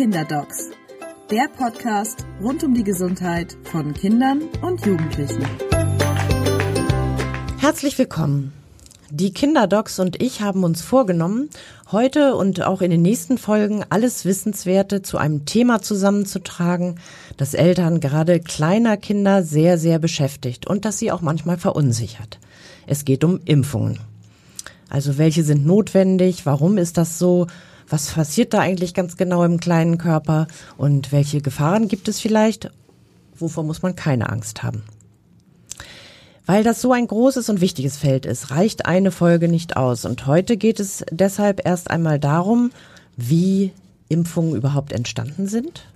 Kinderdocs, der Podcast rund um die Gesundheit von Kindern und Jugendlichen. Herzlich willkommen. Die Kinderdocs und ich haben uns vorgenommen, heute und auch in den nächsten Folgen alles Wissenswerte zu einem Thema zusammenzutragen, das Eltern gerade kleiner Kinder sehr, sehr beschäftigt und das sie auch manchmal verunsichert. Es geht um Impfungen. Also welche sind notwendig? Warum ist das so? Was passiert da eigentlich ganz genau im kleinen Körper? Und welche Gefahren gibt es vielleicht? Wovor muss man keine Angst haben? Weil das so ein großes und wichtiges Feld ist, reicht eine Folge nicht aus. Und heute geht es deshalb erst einmal darum, wie Impfungen überhaupt entstanden sind,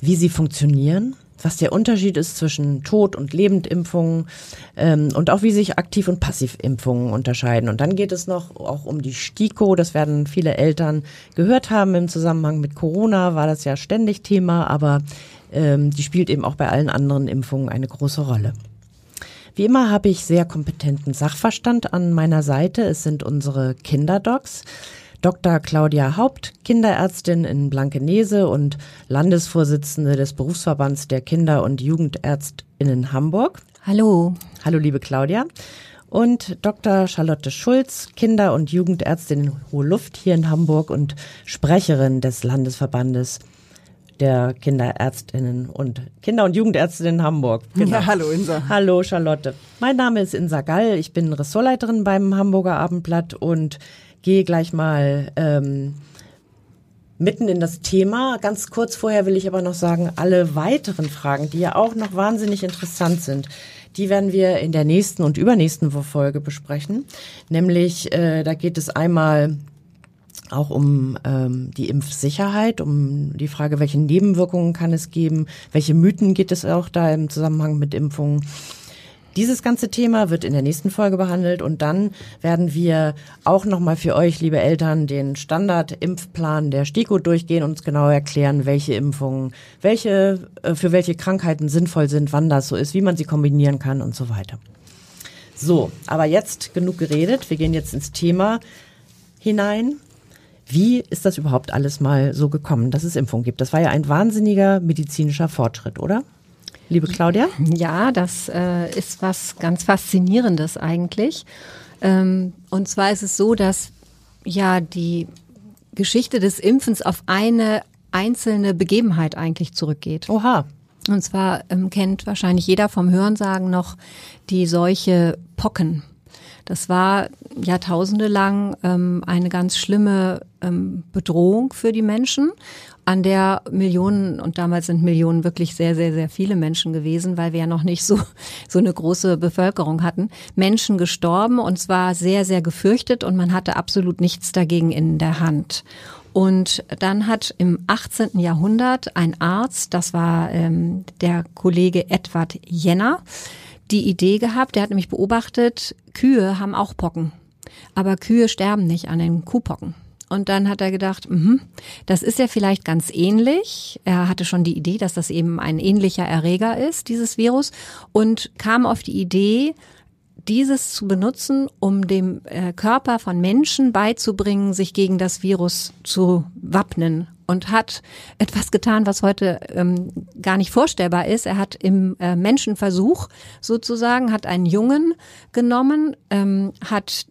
wie sie funktionieren, was der Unterschied ist zwischen Tod- und Lebendimpfungen ähm, und auch wie sich Aktiv- und Passivimpfungen unterscheiden. Und dann geht es noch auch um die STIKO. Das werden viele Eltern gehört haben im Zusammenhang mit Corona, war das ja ständig Thema, aber ähm, die spielt eben auch bei allen anderen Impfungen eine große Rolle. Wie immer habe ich sehr kompetenten Sachverstand an meiner Seite. Es sind unsere Kinderdocs. Dr. Claudia Haupt, Kinderärztin in Blankenese und Landesvorsitzende des Berufsverbands der Kinder- und Jugendärztinnen Hamburg. Hallo. Hallo, liebe Claudia. Und Dr. Charlotte Schulz, Kinder- und Jugendärztin in Hohe Luft hier in Hamburg und Sprecherin des Landesverbandes der Kinderärztinnen und Kinder- und Jugendärztinnen in Hamburg. Genau. Ja, hallo Insa. Hallo Charlotte. Mein Name ist Insa Gall. Ich bin Ressortleiterin beim Hamburger Abendblatt und gehe gleich mal ähm, mitten in das Thema. Ganz kurz vorher will ich aber noch sagen, alle weiteren Fragen, die ja auch noch wahnsinnig interessant sind, die werden wir in der nächsten und übernächsten Folge besprechen. Nämlich, äh, da geht es einmal auch um ähm, die Impfsicherheit, um die Frage, welche Nebenwirkungen kann es geben, welche Mythen geht es auch da im Zusammenhang mit Impfungen. Dieses ganze Thema wird in der nächsten Folge behandelt und dann werden wir auch nochmal für euch, liebe Eltern, den Standard-Impfplan der STIKO durchgehen und uns genau erklären, welche Impfungen, welche, äh, für welche Krankheiten sinnvoll sind, wann das so ist, wie man sie kombinieren kann und so weiter. So, aber jetzt genug geredet. Wir gehen jetzt ins Thema hinein. Wie ist das überhaupt alles mal so gekommen, dass es Impfungen gibt? Das war ja ein wahnsinniger medizinischer Fortschritt, oder? Liebe Claudia? Ja, das äh, ist was ganz Faszinierendes eigentlich. Ähm, und zwar ist es so, dass ja die Geschichte des Impfens auf eine einzelne Begebenheit eigentlich zurückgeht. Oha. Und zwar ähm, kennt wahrscheinlich jeder vom Hörensagen noch die Seuche Pocken. Das war Jahrtausende lang ähm, eine ganz schlimme ähm, Bedrohung für die Menschen, an der Millionen, und damals sind Millionen wirklich sehr, sehr, sehr viele Menschen gewesen, weil wir ja noch nicht so, so eine große Bevölkerung hatten, Menschen gestorben und zwar sehr, sehr gefürchtet und man hatte absolut nichts dagegen in der Hand. Und dann hat im 18. Jahrhundert ein Arzt, das war ähm, der Kollege Edward Jenner, die Idee gehabt, der hat nämlich beobachtet, Kühe haben auch Pocken. Aber Kühe sterben nicht an den Kuhpocken. Und dann hat er gedacht, mh, das ist ja vielleicht ganz ähnlich. Er hatte schon die Idee, dass das eben ein ähnlicher Erreger ist, dieses Virus, und kam auf die Idee, dieses zu benutzen, um dem äh, Körper von Menschen beizubringen, sich gegen das Virus zu wappnen und hat etwas getan, was heute ähm, gar nicht vorstellbar ist. Er hat im äh, Menschenversuch sozusagen, hat einen Jungen genommen, ähm, hat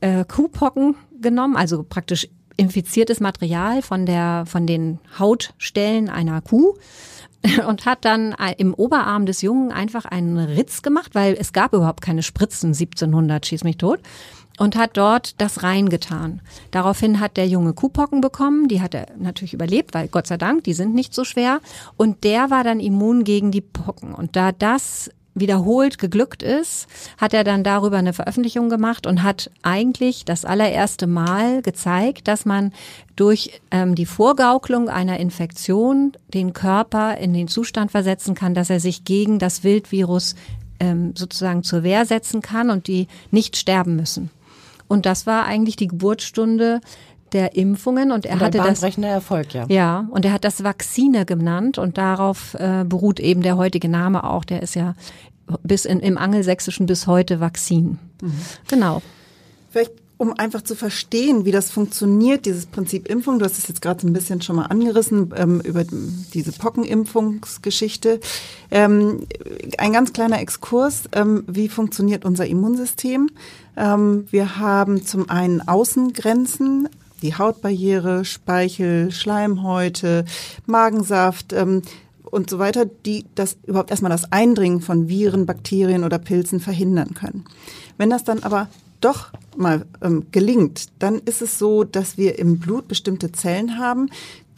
äh, Kuhpocken genommen, also praktisch infiziertes Material von der, von den Hautstellen einer Kuh und hat dann äh, im Oberarm des Jungen einfach einen Ritz gemacht, weil es gab überhaupt keine Spritzen 1700, schieß mich tot und hat dort das reingetan. Daraufhin hat der Junge Kuhpocken bekommen, die hat er natürlich überlebt, weil Gott sei Dank, die sind nicht so schwer und der war dann immun gegen die Pocken und da das wiederholt geglückt ist, hat er dann darüber eine Veröffentlichung gemacht und hat eigentlich das allererste Mal gezeigt, dass man durch ähm, die Vorgaukelung einer Infektion den Körper in den Zustand versetzen kann, dass er sich gegen das Wildvirus ähm, sozusagen zur Wehr setzen kann und die nicht sterben müssen. Und das war eigentlich die Geburtsstunde der Impfungen und er und hatte das Erfolg, ja. Ja, und er hat das Vakzine genannt und darauf äh, beruht eben der heutige Name auch, der ist ja bis in, im Angelsächsischen bis heute Vakzin. Mhm. Genau. Vielleicht um einfach zu verstehen, wie das funktioniert, dieses Prinzip Impfung. Du hast es jetzt gerade so ein bisschen schon mal angerissen ähm, über diese Pockenimpfungsgeschichte. Ähm, ein ganz kleiner Exkurs, ähm, wie funktioniert unser Immunsystem? Ähm, wir haben zum einen Außengrenzen, die Hautbarriere, Speichel, Schleimhäute, Magensaft ähm, und so weiter, die das überhaupt erstmal das Eindringen von Viren, Bakterien oder Pilzen verhindern können. Wenn das dann aber doch mal ähm, gelingt, dann ist es so, dass wir im Blut bestimmte Zellen haben,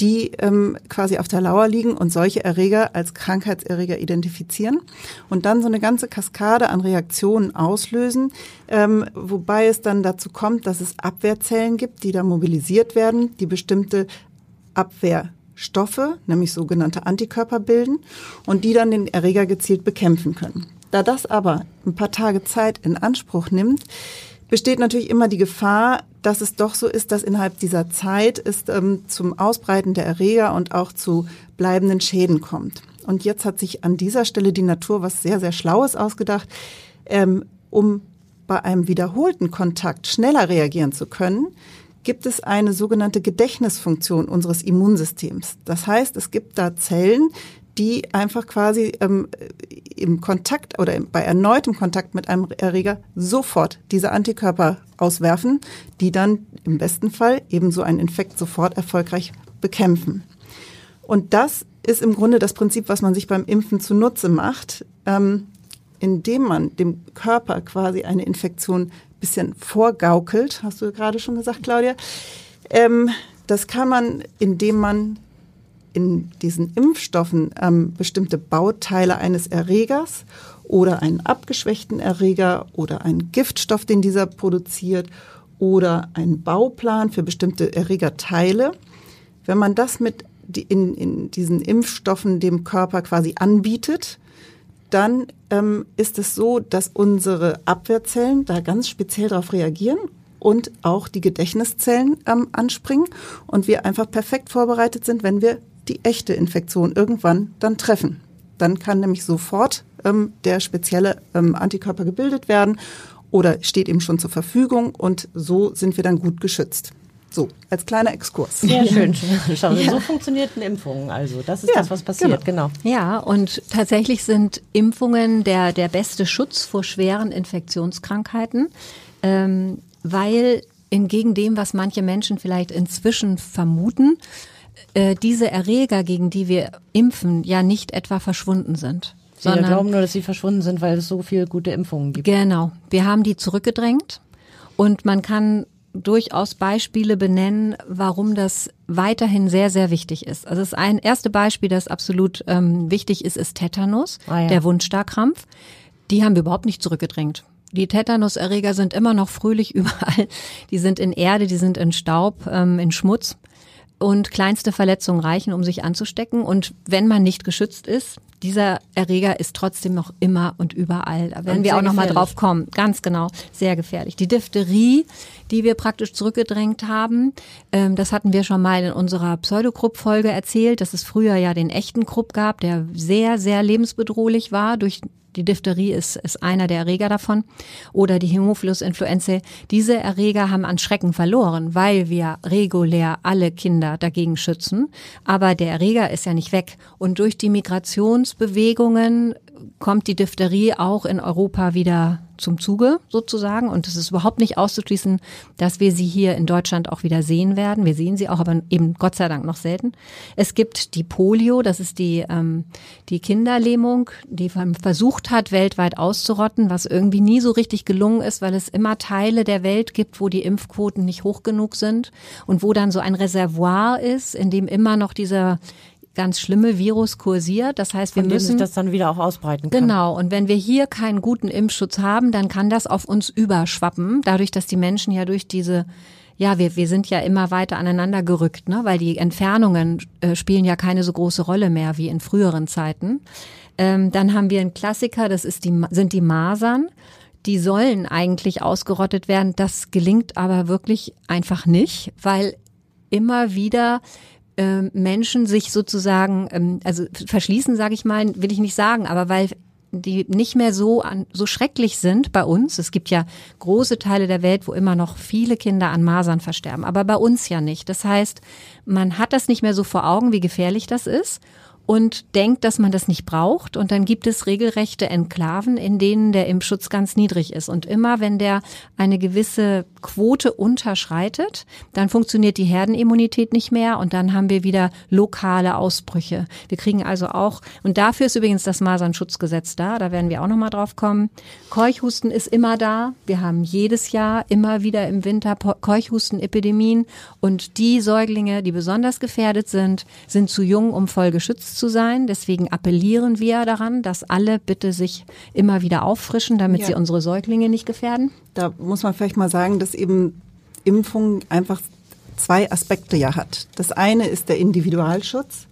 die ähm, quasi auf der Lauer liegen und solche Erreger als Krankheitserreger identifizieren und dann so eine ganze Kaskade an Reaktionen auslösen, ähm, wobei es dann dazu kommt, dass es Abwehrzellen gibt, die da mobilisiert werden, die bestimmte Abwehrstoffe, nämlich sogenannte Antikörper bilden und die dann den Erreger gezielt bekämpfen können. Da das aber ein paar Tage Zeit in Anspruch nimmt, besteht natürlich immer die Gefahr, dass es doch so ist, dass innerhalb dieser Zeit es ähm, zum Ausbreiten der Erreger und auch zu bleibenden Schäden kommt. Und jetzt hat sich an dieser Stelle die Natur was sehr, sehr Schlaues ausgedacht, ähm, um bei einem wiederholten Kontakt schneller reagieren zu können, gibt es eine sogenannte Gedächtnisfunktion unseres Immunsystems. Das heißt, es gibt da Zellen, die einfach quasi ähm, im Kontakt oder bei erneutem Kontakt mit einem Erreger sofort diese Antikörper auswerfen, die dann im besten Fall ebenso einen Infekt sofort erfolgreich bekämpfen. Und das ist im Grunde das Prinzip, was man sich beim Impfen zunutze macht, ähm, indem man dem Körper quasi eine Infektion bisschen vorgaukelt, hast du gerade schon gesagt, Claudia. Ähm, das kann man, indem man in diesen Impfstoffen ähm, bestimmte Bauteile eines Erregers oder einen abgeschwächten Erreger oder einen Giftstoff, den dieser produziert oder einen Bauplan für bestimmte Erregerteile. Wenn man das mit in, in diesen Impfstoffen dem Körper quasi anbietet, dann ähm, ist es so, dass unsere Abwehrzellen da ganz speziell darauf reagieren und auch die Gedächtniszellen ähm, anspringen und wir einfach perfekt vorbereitet sind, wenn wir die echte Infektion irgendwann dann treffen. Dann kann nämlich sofort ähm, der spezielle ähm, Antikörper gebildet werden oder steht ihm schon zur Verfügung und so sind wir dann gut geschützt. So, als kleiner Exkurs. Sehr schön. Schau, ja. So funktionierten Impfungen. Also, das ist ja, das, was passiert, genau. genau. Ja, und tatsächlich sind Impfungen der, der beste Schutz vor schweren Infektionskrankheiten, ähm, weil entgegen dem, was manche Menschen vielleicht inzwischen vermuten, äh, diese Erreger, gegen die wir impfen, ja nicht etwa verschwunden sind. Wir glauben nur, dass sie verschwunden sind, weil es so viele gute Impfungen gibt. Genau. Wir haben die zurückgedrängt und man kann durchaus Beispiele benennen, warum das weiterhin sehr, sehr wichtig ist. Also das ein erste Beispiel, das absolut ähm, wichtig ist, ist Tetanus, ah, ja. der Wundstarkrampf. Die haben wir überhaupt nicht zurückgedrängt. Die Tetanuserreger sind immer noch fröhlich überall. Die sind in Erde, die sind in Staub, ähm, in Schmutz und kleinste Verletzungen reichen, um sich anzustecken. Und wenn man nicht geschützt ist, dieser Erreger ist trotzdem noch immer und überall. Da werden und wir auch noch mal drauf kommen. Ganz genau, sehr gefährlich. Die Diphtherie, die wir praktisch zurückgedrängt haben, ähm, das hatten wir schon mal in unserer Pseudokrupp-Folge erzählt, dass es früher ja den echten Krupp gab, der sehr, sehr lebensbedrohlich war durch die Diphtherie ist, ist einer der Erreger davon. Oder die Hämophilus influenzae. Diese Erreger haben an Schrecken verloren, weil wir regulär alle Kinder dagegen schützen. Aber der Erreger ist ja nicht weg. Und durch die Migrationsbewegungen kommt die Diphtherie auch in Europa wieder zum Zuge sozusagen. Und es ist überhaupt nicht auszuschließen, dass wir sie hier in Deutschland auch wieder sehen werden. Wir sehen sie auch, aber eben Gott sei Dank noch selten. Es gibt die Polio, das ist die, ähm, die Kinderlähmung, die versucht hat, weltweit auszurotten, was irgendwie nie so richtig gelungen ist, weil es immer Teile der Welt gibt, wo die Impfquoten nicht hoch genug sind und wo dann so ein Reservoir ist, in dem immer noch dieser ganz schlimme Virus kursiert. Das heißt, wir Von müssen sich das dann wieder auch ausbreiten kann. Genau. Und wenn wir hier keinen guten Impfschutz haben, dann kann das auf uns überschwappen, dadurch, dass die Menschen ja durch diese ja, wir, wir sind ja immer weiter aneinander gerückt, ne? weil die Entfernungen äh, spielen ja keine so große Rolle mehr wie in früheren Zeiten. Ähm, dann haben wir einen Klassiker, das ist die, sind die Masern. Die sollen eigentlich ausgerottet werden. Das gelingt aber wirklich einfach nicht, weil immer wieder äh, Menschen sich sozusagen, ähm, also verschließen, sage ich mal, will ich nicht sagen, aber weil die nicht mehr so an, so schrecklich sind bei uns. Es gibt ja große Teile der Welt, wo immer noch viele Kinder an Masern versterben, aber bei uns ja nicht. Das heißt, man hat das nicht mehr so vor Augen, wie gefährlich das ist und denkt, dass man das nicht braucht. Und dann gibt es regelrechte Enklaven, in denen der Impfschutz ganz niedrig ist. Und immer wenn der eine gewisse Quote unterschreitet, dann funktioniert die Herdenimmunität nicht mehr und dann haben wir wieder lokale Ausbrüche. Wir kriegen also auch, und dafür ist übrigens das Masernschutzgesetz da, da werden wir auch nochmal drauf kommen. Keuchhusten ist immer da. Wir haben jedes Jahr immer wieder im Winter Keuchhustenepidemien und die Säuglinge, die besonders gefährdet sind, sind zu jung, um voll geschützt zu sein. Deswegen appellieren wir daran, dass alle bitte sich immer wieder auffrischen, damit ja. sie unsere Säuglinge nicht gefährden. Da muss man vielleicht mal sagen, dass eben Impfung einfach zwei Aspekte ja hat. Das eine ist der Individualschutz.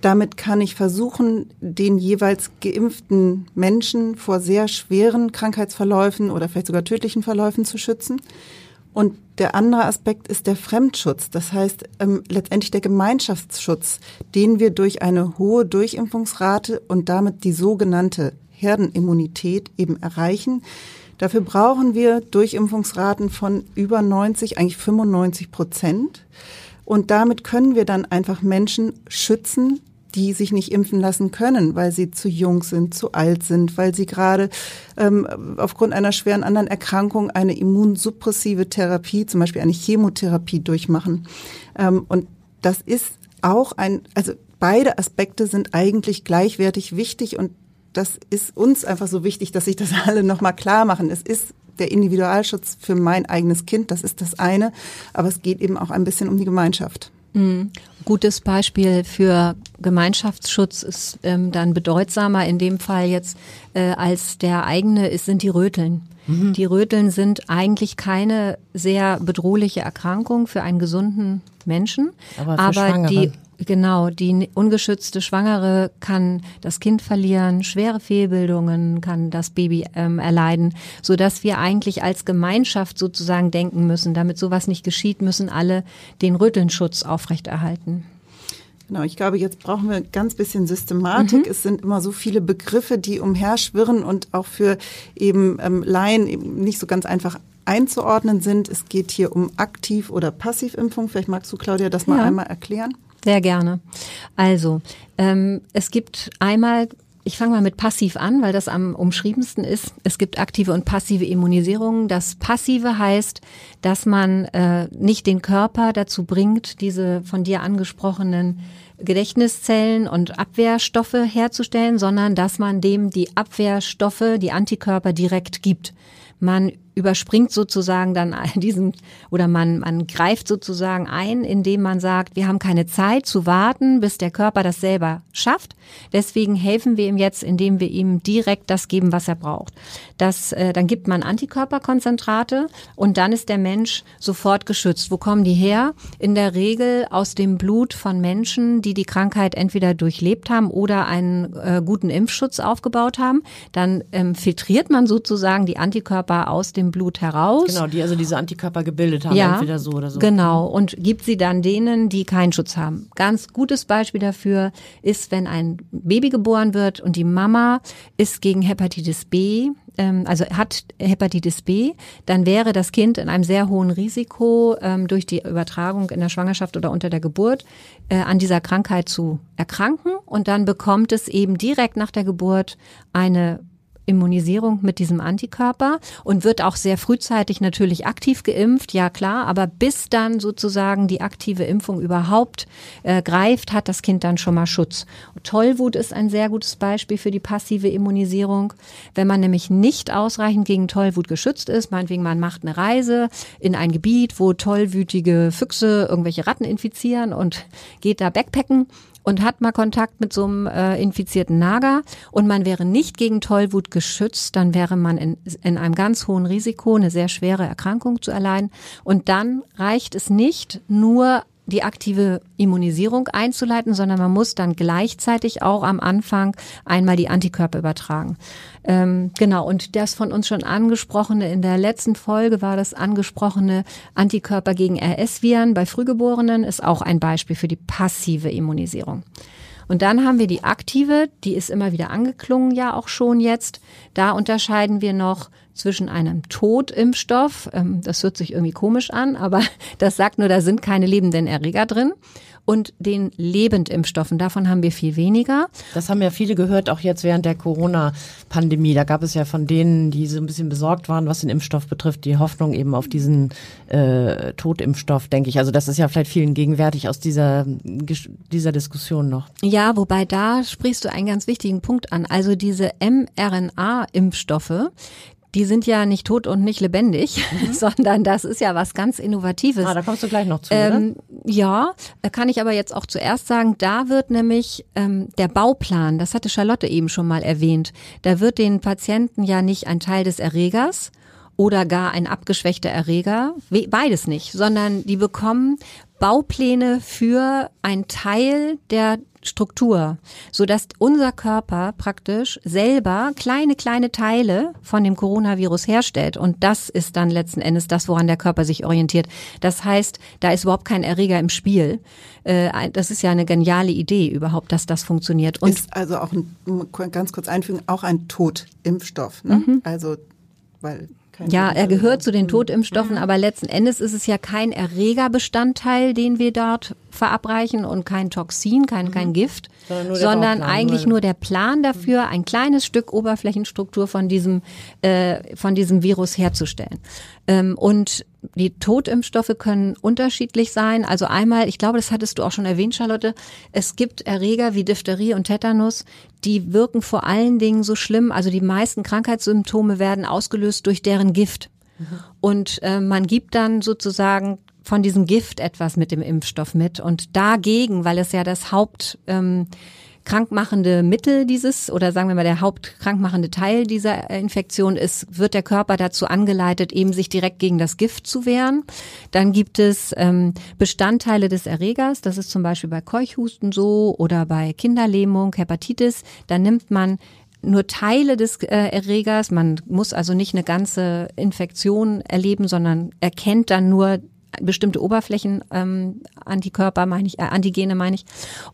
Damit kann ich versuchen, den jeweils geimpften Menschen vor sehr schweren Krankheitsverläufen oder vielleicht sogar tödlichen Verläufen zu schützen. Und der andere Aspekt ist der Fremdschutz, das heißt ähm, letztendlich der Gemeinschaftsschutz, den wir durch eine hohe Durchimpfungsrate und damit die sogenannte Herdenimmunität eben erreichen. Dafür brauchen wir Durchimpfungsraten von über 90, eigentlich 95 Prozent. Und damit können wir dann einfach Menschen schützen, die sich nicht impfen lassen können, weil sie zu jung sind, zu alt sind, weil sie gerade ähm, aufgrund einer schweren anderen Erkrankung eine immunsuppressive Therapie, zum Beispiel eine Chemotherapie durchmachen. Ähm, und das ist auch ein, also beide Aspekte sind eigentlich gleichwertig wichtig und das ist uns einfach so wichtig, dass sich das alle nochmal klar machen. Es ist der Individualschutz für mein eigenes Kind, das ist das eine, aber es geht eben auch ein bisschen um die Gemeinschaft. Mhm. Gutes Beispiel für Gemeinschaftsschutz ist ähm, dann bedeutsamer in dem Fall jetzt äh, als der eigene ist, sind die Röteln. Mhm. Die Röteln sind eigentlich keine sehr bedrohliche Erkrankung für einen gesunden Menschen, aber, aber die Genau, die ungeschützte Schwangere kann das Kind verlieren, schwere Fehlbildungen kann das Baby ähm, erleiden, so dass wir eigentlich als Gemeinschaft sozusagen denken müssen, damit sowas nicht geschieht, müssen alle den Rüttelnschutz aufrechterhalten. Genau, ich glaube, jetzt brauchen wir ganz bisschen Systematik. Mhm. Es sind immer so viele Begriffe, die umherschwirren und auch für eben ähm, Laien eben nicht so ganz einfach einzuordnen sind. Es geht hier um Aktiv- oder Passivimpfung. Vielleicht magst du, Claudia, das mal ja. einmal erklären. Sehr gerne. Also, ähm, es gibt einmal ich fange mal mit passiv an, weil das am umschriebensten ist. Es gibt aktive und passive Immunisierung. Das passive heißt, dass man äh, nicht den Körper dazu bringt, diese von dir angesprochenen Gedächtniszellen und Abwehrstoffe herzustellen, sondern dass man dem die Abwehrstoffe, die Antikörper direkt gibt. Man überspringt sozusagen dann diesen oder man, man greift sozusagen ein, indem man sagt, wir haben keine Zeit zu warten, bis der Körper das selber schafft. Deswegen helfen wir ihm jetzt, indem wir ihm direkt das geben, was er braucht. Das, äh, dann gibt man Antikörperkonzentrate und dann ist der Mensch sofort geschützt. Wo kommen die her? In der Regel aus dem Blut von Menschen, die die Krankheit entweder durchlebt haben oder einen äh, guten Impfschutz aufgebaut haben. Dann ähm, filtriert man sozusagen die Antikörper aus dem dem Blut heraus. Genau, die also diese Antikörper gebildet haben, ja, entweder so oder so. Genau, und gibt sie dann denen, die keinen Schutz haben. Ganz gutes Beispiel dafür ist, wenn ein Baby geboren wird und die Mama ist gegen Hepatitis B ähm, also hat Hepatitis B, dann wäre das Kind in einem sehr hohen Risiko ähm, durch die Übertragung in der Schwangerschaft oder unter der Geburt äh, an dieser Krankheit zu erkranken und dann bekommt es eben direkt nach der Geburt eine Immunisierung mit diesem Antikörper und wird auch sehr frühzeitig natürlich aktiv geimpft, ja klar, aber bis dann sozusagen die aktive Impfung überhaupt äh, greift, hat das Kind dann schon mal Schutz. Tollwut ist ein sehr gutes Beispiel für die passive Immunisierung. Wenn man nämlich nicht ausreichend gegen Tollwut geschützt ist, meinetwegen man macht eine Reise in ein Gebiet, wo tollwütige Füchse irgendwelche Ratten infizieren und geht da backpacken, und hat mal Kontakt mit so einem äh, infizierten Nager und man wäre nicht gegen Tollwut geschützt, dann wäre man in, in einem ganz hohen Risiko, eine sehr schwere Erkrankung zu erleiden. Und dann reicht es nicht, nur die aktive Immunisierung einzuleiten, sondern man muss dann gleichzeitig auch am Anfang einmal die Antikörper übertragen. Ähm, genau, und das von uns schon angesprochene, in der letzten Folge war das angesprochene Antikörper gegen RS-Viren bei Frühgeborenen, ist auch ein Beispiel für die passive Immunisierung. Und dann haben wir die aktive, die ist immer wieder angeklungen ja auch schon jetzt. Da unterscheiden wir noch zwischen einem Totimpfstoff, ähm, das hört sich irgendwie komisch an, aber das sagt nur, da sind keine lebenden Erreger drin und den Lebendimpfstoffen. Davon haben wir viel weniger. Das haben ja viele gehört, auch jetzt während der Corona-Pandemie. Da gab es ja von denen, die so ein bisschen besorgt waren, was den Impfstoff betrifft, die Hoffnung eben auf diesen äh, Totimpfstoff, denke ich. Also das ist ja vielleicht vielen gegenwärtig aus dieser, dieser Diskussion noch. Ja, wobei da sprichst du einen ganz wichtigen Punkt an. Also diese mRNA-Impfstoffe, die sind ja nicht tot und nicht lebendig, mhm. sondern das ist ja was ganz Innovatives. Ah, da kommst du gleich noch zu. Ähm, ja, kann ich aber jetzt auch zuerst sagen, da wird nämlich ähm, der Bauplan, das hatte Charlotte eben schon mal erwähnt, da wird den Patienten ja nicht ein Teil des Erregers oder gar ein abgeschwächter Erreger, beides nicht, sondern die bekommen Baupläne für ein Teil der Struktur, so dass unser Körper praktisch selber kleine, kleine Teile von dem Coronavirus herstellt. Und das ist dann letzten Endes das, woran der Körper sich orientiert. Das heißt, da ist überhaupt kein Erreger im Spiel. Äh, das ist ja eine geniale Idee überhaupt, dass das funktioniert. Und ist also auch ein, ganz kurz einfügen, auch ein Totimpfstoff. Ne? Mhm. Also, weil ja, er gehört zu den Totimpfstoffen, aber letzten Endes ist es ja kein Erregerbestandteil, den wir dort verabreichen und kein Toxin, kein, kein mhm. Gift, sondern, sondern eigentlich nur der Plan dafür, ein kleines Stück Oberflächenstruktur von diesem, äh, von diesem Virus herzustellen. Ähm, und die Totimpfstoffe können unterschiedlich sein. Also einmal, ich glaube, das hattest du auch schon erwähnt, Charlotte, es gibt Erreger wie Diphtherie und Tetanus, die wirken vor allen Dingen so schlimm. Also die meisten Krankheitssymptome werden ausgelöst durch deren Gift. Mhm. Und äh, man gibt dann sozusagen von diesem Gift etwas mit dem Impfstoff mit. Und dagegen, weil es ja das Haupt ähm, krankmachende Mittel dieses oder sagen wir mal der hauptkrankmachende Teil dieser Infektion ist, wird der Körper dazu angeleitet, eben sich direkt gegen das Gift zu wehren. Dann gibt es ähm, Bestandteile des Erregers, das ist zum Beispiel bei Keuchhusten so oder bei Kinderlähmung, Hepatitis. Da nimmt man nur Teile des äh, Erregers. Man muss also nicht eine ganze Infektion erleben, sondern erkennt dann nur bestimmte Oberflächen ähm, Antikörper meine ich, äh, Antigene meine ich.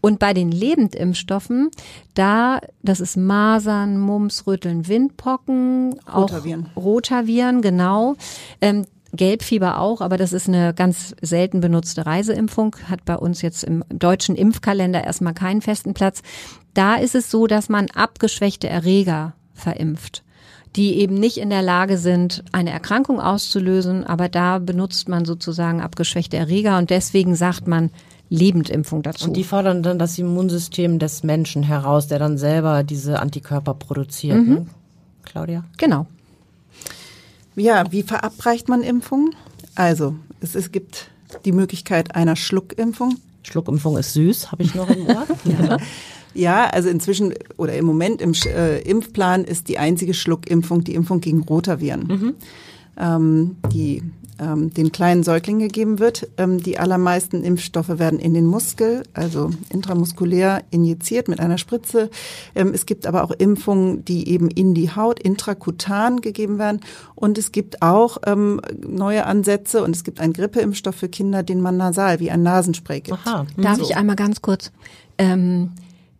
Und bei den Lebendimpfstoffen, da, das ist Masern, Mumps, Rütteln, Windpocken, Rotaviren. auch Rotaviren, genau. Ähm, Gelbfieber auch, aber das ist eine ganz selten benutzte Reiseimpfung, hat bei uns jetzt im deutschen Impfkalender erstmal keinen festen Platz. Da ist es so, dass man abgeschwächte Erreger verimpft die eben nicht in der Lage sind, eine Erkrankung auszulösen, aber da benutzt man sozusagen abgeschwächte Erreger und deswegen sagt man Lebendimpfung dazu. Und die fordern dann das Immunsystem des Menschen heraus, der dann selber diese Antikörper produziert, mhm. ne? Claudia? Genau. Ja, wie verabreicht man Impfungen? Also, es, es gibt die Möglichkeit einer Schluckimpfung. Schluckimpfung ist süß, habe ich noch im Ohr. ja. Ja, also inzwischen oder im Moment im äh, Impfplan ist die einzige Schluckimpfung die Impfung gegen Rotaviren, mhm. ähm, die ähm, den kleinen Säuglingen gegeben wird. Ähm, die allermeisten Impfstoffe werden in den Muskel, also intramuskulär injiziert mit einer Spritze. Ähm, es gibt aber auch Impfungen, die eben in die Haut intrakutan gegeben werden. Und es gibt auch ähm, neue Ansätze und es gibt einen Grippeimpfstoff für Kinder, den man nasal wie ein Nasenspray gibt. Aha. Darf so. ich einmal ganz kurz?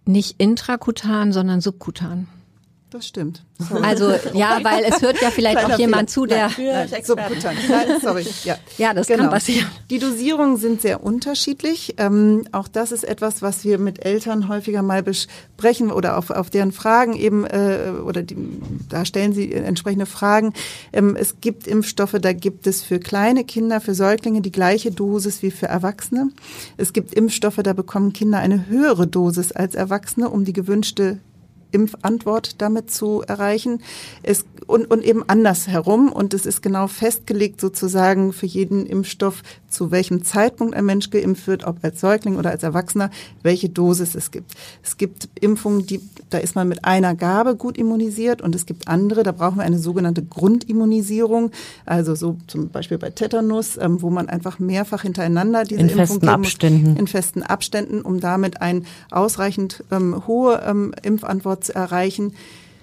Nicht intrakutan, sondern subkutan. Das stimmt. Sorry. Also ja, weil es hört ja vielleicht Kleiner auch jemand Fehler. zu, der Nein, Nein, subkutan. Nein, sorry. Ja, ja das genau. kann passieren. Die Dosierungen sind sehr unterschiedlich. Ähm, auch das ist etwas, was wir mit Eltern häufiger mal besprechen oder auf, auf deren Fragen eben äh, oder die, da stellen sie entsprechende Fragen. Ähm, es gibt Impfstoffe, da gibt es für kleine Kinder, für Säuglinge die gleiche Dosis wie für Erwachsene. Es gibt Impfstoffe, da bekommen Kinder eine höhere Dosis als Erwachsene, um die gewünschte Impfantwort damit zu erreichen. Es, und, und eben andersherum. Und es ist genau festgelegt sozusagen für jeden Impfstoff, zu welchem Zeitpunkt ein Mensch geimpft wird, ob als Säugling oder als Erwachsener, welche Dosis es gibt. Es gibt Impfungen, die, da ist man mit einer Gabe gut immunisiert und es gibt andere, da brauchen wir eine sogenannte Grundimmunisierung. Also so zum Beispiel bei Tetanus, ähm, wo man einfach mehrfach hintereinander diese in Impfung festen Abständen. Muss, in festen Abständen, um damit ein ausreichend ähm, hohe ähm, Impfantwort zu erreichen.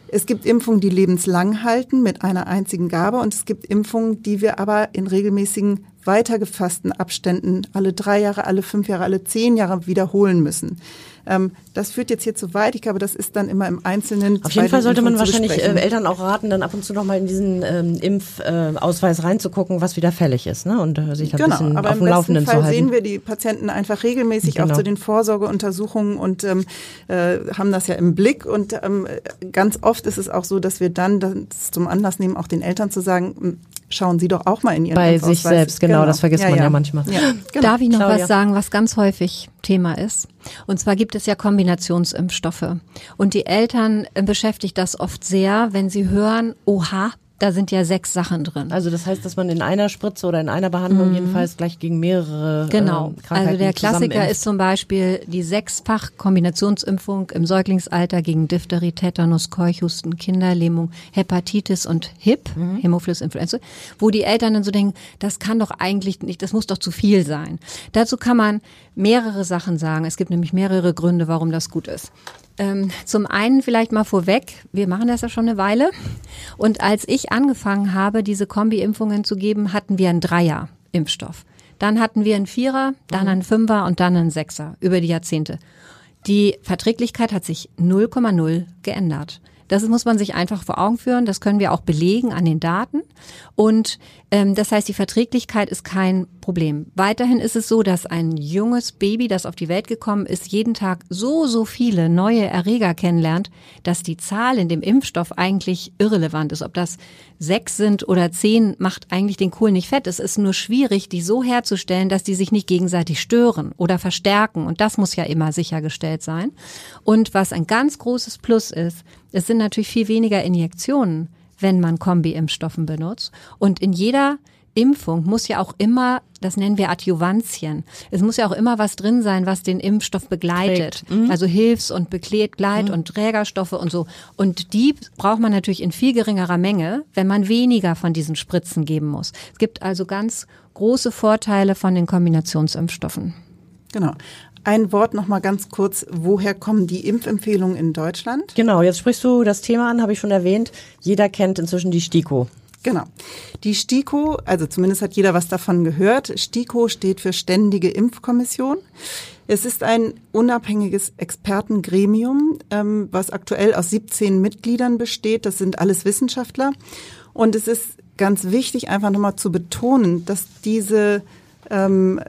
Es gibt Impfungen, die lebenslang halten mit einer einzigen Gabe und es gibt Impfungen, die wir aber in regelmäßigen weitergefassten Abständen alle drei Jahre, alle fünf Jahre, alle zehn Jahre wiederholen müssen. Ähm, das führt jetzt hier zu weit. Ich glaube, das ist dann immer im Einzelnen. Auf jeden Fall sollte man wahrscheinlich äh, Eltern auch raten, dann ab und zu noch mal in diesen ähm, Impfausweis äh, reinzugucken, was wieder fällig ist, ne? Und äh, sich da genau, ein bisschen aber auf dem Laufenden Fall zu halten. sehen wir die Patienten einfach regelmäßig genau. auch zu den Vorsorgeuntersuchungen und ähm, äh, haben das ja im Blick. Und ähm, ganz oft ist es auch so, dass wir dann das zum Anlass nehmen, auch den Eltern zu sagen, schauen Sie doch auch mal in Ihren Bei sich selbst, genau, genau, das vergisst ja, man ja, ja manchmal. Ja, genau. Darf ich noch Claudia. was sagen, was ganz häufig Thema ist? Und zwar gibt es ja Kombinationsimpfstoffe. Und die Eltern äh, beschäftigt das oft sehr, wenn sie hören, oha, da sind ja sechs Sachen drin. Also das heißt, dass man in einer Spritze oder in einer Behandlung mhm. jedenfalls gleich gegen mehrere genau. äh, Krankheiten Also der Klassiker ist zum Beispiel die sechsfach Kombinationsimpfung im Säuglingsalter gegen Diphtherie, Tetanus, Keuchhusten, Kinderlähmung, Hepatitis und HIP, mhm. Hämophilus Influenza, wo die Eltern dann so denken, das kann doch eigentlich nicht, das muss doch zu viel sein. Dazu kann man mehrere Sachen sagen. Es gibt nämlich mehrere Gründe, warum das gut ist. Ähm, zum einen vielleicht mal vorweg, wir machen das ja schon eine Weile. Und als ich angefangen habe, diese Kombi-Impfungen zu geben, hatten wir einen Dreier-Impfstoff. Dann hatten wir einen Vierer, dann mhm. einen Fünfer und dann einen Sechser über die Jahrzehnte. Die Verträglichkeit hat sich 0,0 geändert. Das muss man sich einfach vor Augen führen. Das können wir auch belegen an den Daten. Und ähm, das heißt, die Verträglichkeit ist kein Problem. Weiterhin ist es so, dass ein junges Baby, das auf die Welt gekommen ist, jeden Tag so, so viele neue Erreger kennenlernt, dass die Zahl in dem Impfstoff eigentlich irrelevant ist. Ob das sechs sind oder zehn, macht eigentlich den Kohl nicht fett. Es ist nur schwierig, die so herzustellen, dass die sich nicht gegenseitig stören oder verstärken. Und das muss ja immer sichergestellt sein. Und was ein ganz großes Plus ist, es sind natürlich viel weniger Injektionen wenn man Kombi-Impfstoffen benutzt. Und in jeder Impfung muss ja auch immer, das nennen wir Adjuvantien. Es muss ja auch immer was drin sein, was den Impfstoff begleitet. Mhm. Also Hilfs- und Begleit- mhm. und Trägerstoffe und so. Und die braucht man natürlich in viel geringerer Menge, wenn man weniger von diesen Spritzen geben muss. Es gibt also ganz große Vorteile von den Kombinationsimpfstoffen. Genau. Ein Wort noch mal ganz kurz, woher kommen die Impfempfehlungen in Deutschland? Genau, jetzt sprichst du das Thema an, habe ich schon erwähnt. Jeder kennt inzwischen die STIKO. Genau. Die STIKO, also zumindest hat jeder was davon gehört. STIKO steht für Ständige Impfkommission. Es ist ein unabhängiges Expertengremium, ähm, was aktuell aus 17 Mitgliedern besteht. Das sind alles Wissenschaftler. Und es ist ganz wichtig, einfach nochmal zu betonen, dass diese ähm,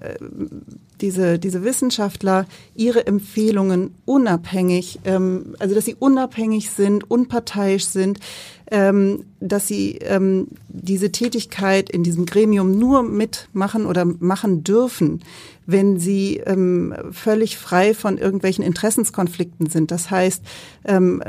diese, diese Wissenschaftler ihre Empfehlungen unabhängig, ähm, also dass sie unabhängig sind, unparteiisch sind, ähm, dass sie ähm, diese Tätigkeit in diesem Gremium nur mitmachen oder machen dürfen, wenn sie ähm, völlig frei von irgendwelchen Interessenskonflikten sind. Das heißt, ähm,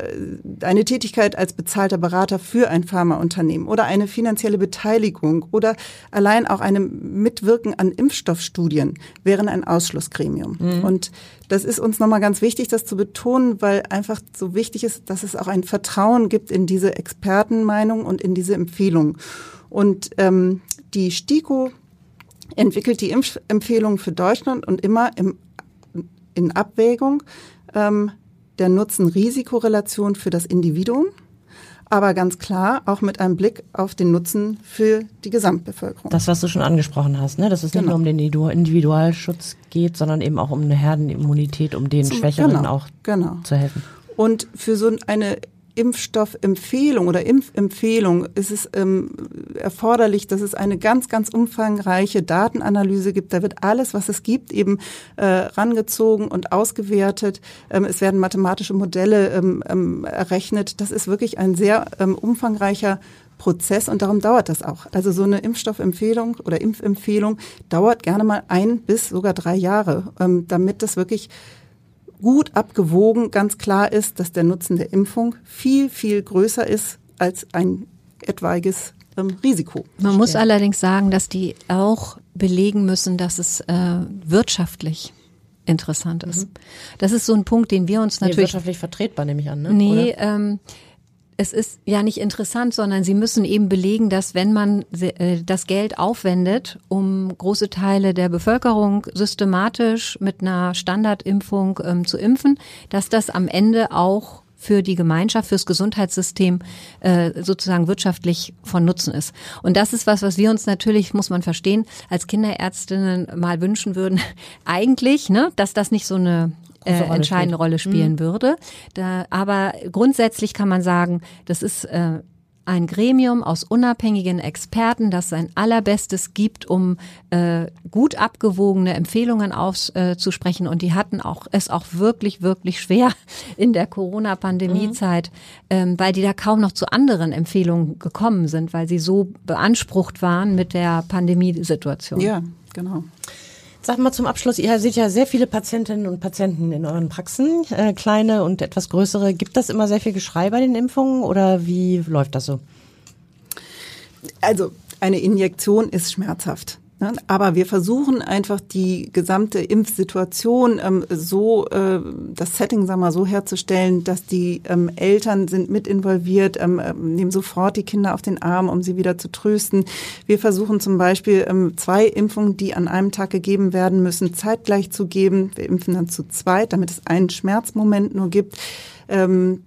eine Tätigkeit als bezahlter Berater für ein Pharmaunternehmen oder eine finanzielle Beteiligung oder allein auch eine Mitwirken an Impfstoffstudien wären ein Ausschlussgremium. Mhm. Und das ist uns nochmal ganz wichtig, das zu betonen, weil einfach so wichtig ist, dass es auch ein Vertrauen gibt in diese Expertenmeinung und in diese Empfehlung. Und ähm, die STIKO entwickelt die Impfempfehlungen für Deutschland und immer im, in Abwägung ähm, der Nutzen-Risikorelation für das Individuum, aber ganz klar auch mit einem Blick auf den Nutzen für die Gesamtbevölkerung. Das, was du schon angesprochen hast, ne? dass es genau. nicht nur um den Individualschutz geht, sondern eben auch um eine Herdenimmunität, um den Schwächeren genau, auch genau. zu helfen. Und für so eine Impfstoffempfehlung oder Impfempfehlung ist es ähm, erforderlich, dass es eine ganz, ganz umfangreiche Datenanalyse gibt. Da wird alles, was es gibt, eben äh, rangezogen und ausgewertet. Ähm, es werden mathematische Modelle ähm, ähm, errechnet. Das ist wirklich ein sehr ähm, umfangreicher Prozess und darum dauert das auch. Also so eine Impfstoffempfehlung oder Impfempfehlung dauert gerne mal ein bis sogar drei Jahre, ähm, damit das wirklich gut abgewogen ganz klar ist, dass der Nutzen der Impfung viel, viel größer ist als ein etwaiges ähm, Risiko. Man muss ja. allerdings sagen, dass die auch belegen müssen, dass es äh, wirtschaftlich interessant ist. Mhm. Das ist so ein Punkt, den wir uns natürlich. Nee, wirtschaftlich vertretbar, nehme ich an, ne? Nee, ähm, es ist ja nicht interessant, sondern sie müssen eben belegen, dass wenn man äh, das Geld aufwendet, um große Teile der Bevölkerung systematisch mit einer Standardimpfung ähm, zu impfen, dass das am Ende auch für die Gemeinschaft, fürs Gesundheitssystem äh, sozusagen wirtschaftlich von Nutzen ist. Und das ist was, was wir uns natürlich, muss man verstehen, als Kinderärztinnen mal wünschen würden. Eigentlich, ne, dass das nicht so eine äh, entscheidende spielt. Rolle spielen mhm. würde. Da, aber grundsätzlich kann man sagen, das ist äh, ein Gremium aus unabhängigen Experten, das sein allerbestes gibt, um äh, gut abgewogene Empfehlungen auszusprechen. Äh, und die hatten auch es auch wirklich, wirklich schwer in der Corona-Pandemie-Zeit, mhm. ähm, weil die da kaum noch zu anderen Empfehlungen gekommen sind, weil sie so beansprucht waren mit der Pandemiesituation. Ja, genau. Sag mal zum Abschluss, ihr seht ja sehr viele Patientinnen und Patienten in euren Praxen, äh, kleine und etwas größere. Gibt das immer sehr viel Geschrei bei den Impfungen oder wie läuft das so? Also eine Injektion ist schmerzhaft. Ne? Aber wir versuchen einfach die gesamte Impfsituation ähm, so, äh, das Setting, sagen wir mal, so herzustellen, dass die ähm, Eltern sind mit involviert, ähm, ähm, nehmen sofort die Kinder auf den Arm, um sie wieder zu trösten. Wir versuchen zum Beispiel ähm, zwei Impfungen, die an einem Tag gegeben werden müssen, zeitgleich zu geben. Wir impfen dann zu zweit, damit es einen Schmerzmoment nur gibt. Ähm,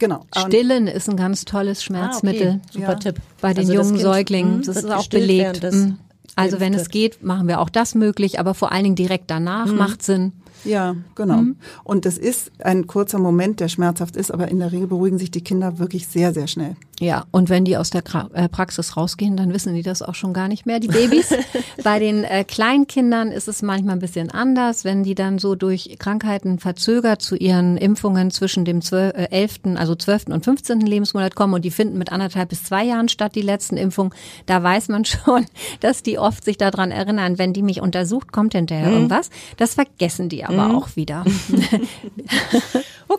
Genau. Stillen ist ein ganz tolles Schmerzmittel. Ah, okay. Super ja. Tipp. Bei den also jungen Säuglingen. Das ist auch belegt. Mhm. Also wenn es geht, machen wir auch das möglich, aber vor allen Dingen direkt danach mhm. macht Sinn. Ja, genau. Mhm. Und es ist ein kurzer Moment, der schmerzhaft ist, aber in der Regel beruhigen sich die Kinder wirklich sehr, sehr schnell. Ja, und wenn die aus der äh, Praxis rausgehen, dann wissen die das auch schon gar nicht mehr, die Babys. Bei den äh, Kleinkindern ist es manchmal ein bisschen anders, wenn die dann so durch Krankheiten verzögert zu ihren Impfungen zwischen dem 12, äh, 11., also 12. und 15. Lebensmonat kommen und die finden mit anderthalb bis zwei Jahren statt, die letzten Impfungen. Da weiß man schon, dass die oft sich daran erinnern, wenn die mich untersucht, kommt hinterher mhm. irgendwas. Das vergessen die aber mhm. auch wieder.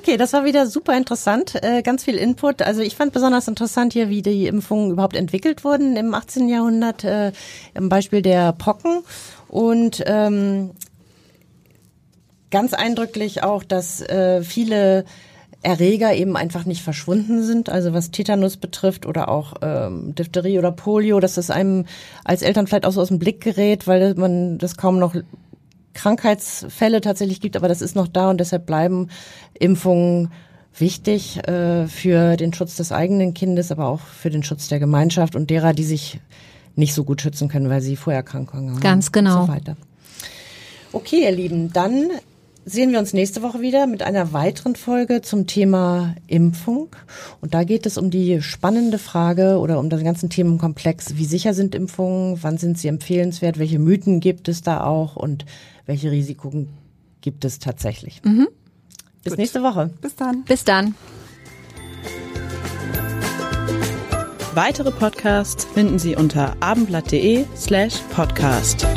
okay, das war wieder super interessant. Äh, ganz viel Input. Also ich fand besonders interessant hier, wie die Impfungen überhaupt entwickelt wurden im 18. Jahrhundert, äh, im Beispiel der Pocken. Und ähm, ganz eindrücklich auch, dass äh, viele Erreger eben einfach nicht verschwunden sind. Also was Tetanus betrifft oder auch ähm, Diphtherie oder Polio, dass das einem als Eltern vielleicht auch so aus dem Blick gerät, weil man das kaum noch Krankheitsfälle tatsächlich gibt, aber das ist noch da und deshalb bleiben Impfungen wichtig äh, für den Schutz des eigenen Kindes, aber auch für den Schutz der Gemeinschaft und derer, die sich nicht so gut schützen können, weil sie Vorerkrankungen haben. Ganz genau. Und so weiter. Okay, ihr Lieben, dann sehen wir uns nächste Woche wieder mit einer weiteren Folge zum Thema Impfung. Und da geht es um die spannende Frage oder um den ganzen Themenkomplex, wie sicher sind Impfungen, wann sind sie empfehlenswert, welche Mythen gibt es da auch und welche Risiken gibt es tatsächlich. Mhm. Bis Gut. nächste Woche. Bis dann. Bis dann. Weitere Podcasts finden Sie unter abendblatt.de slash podcast.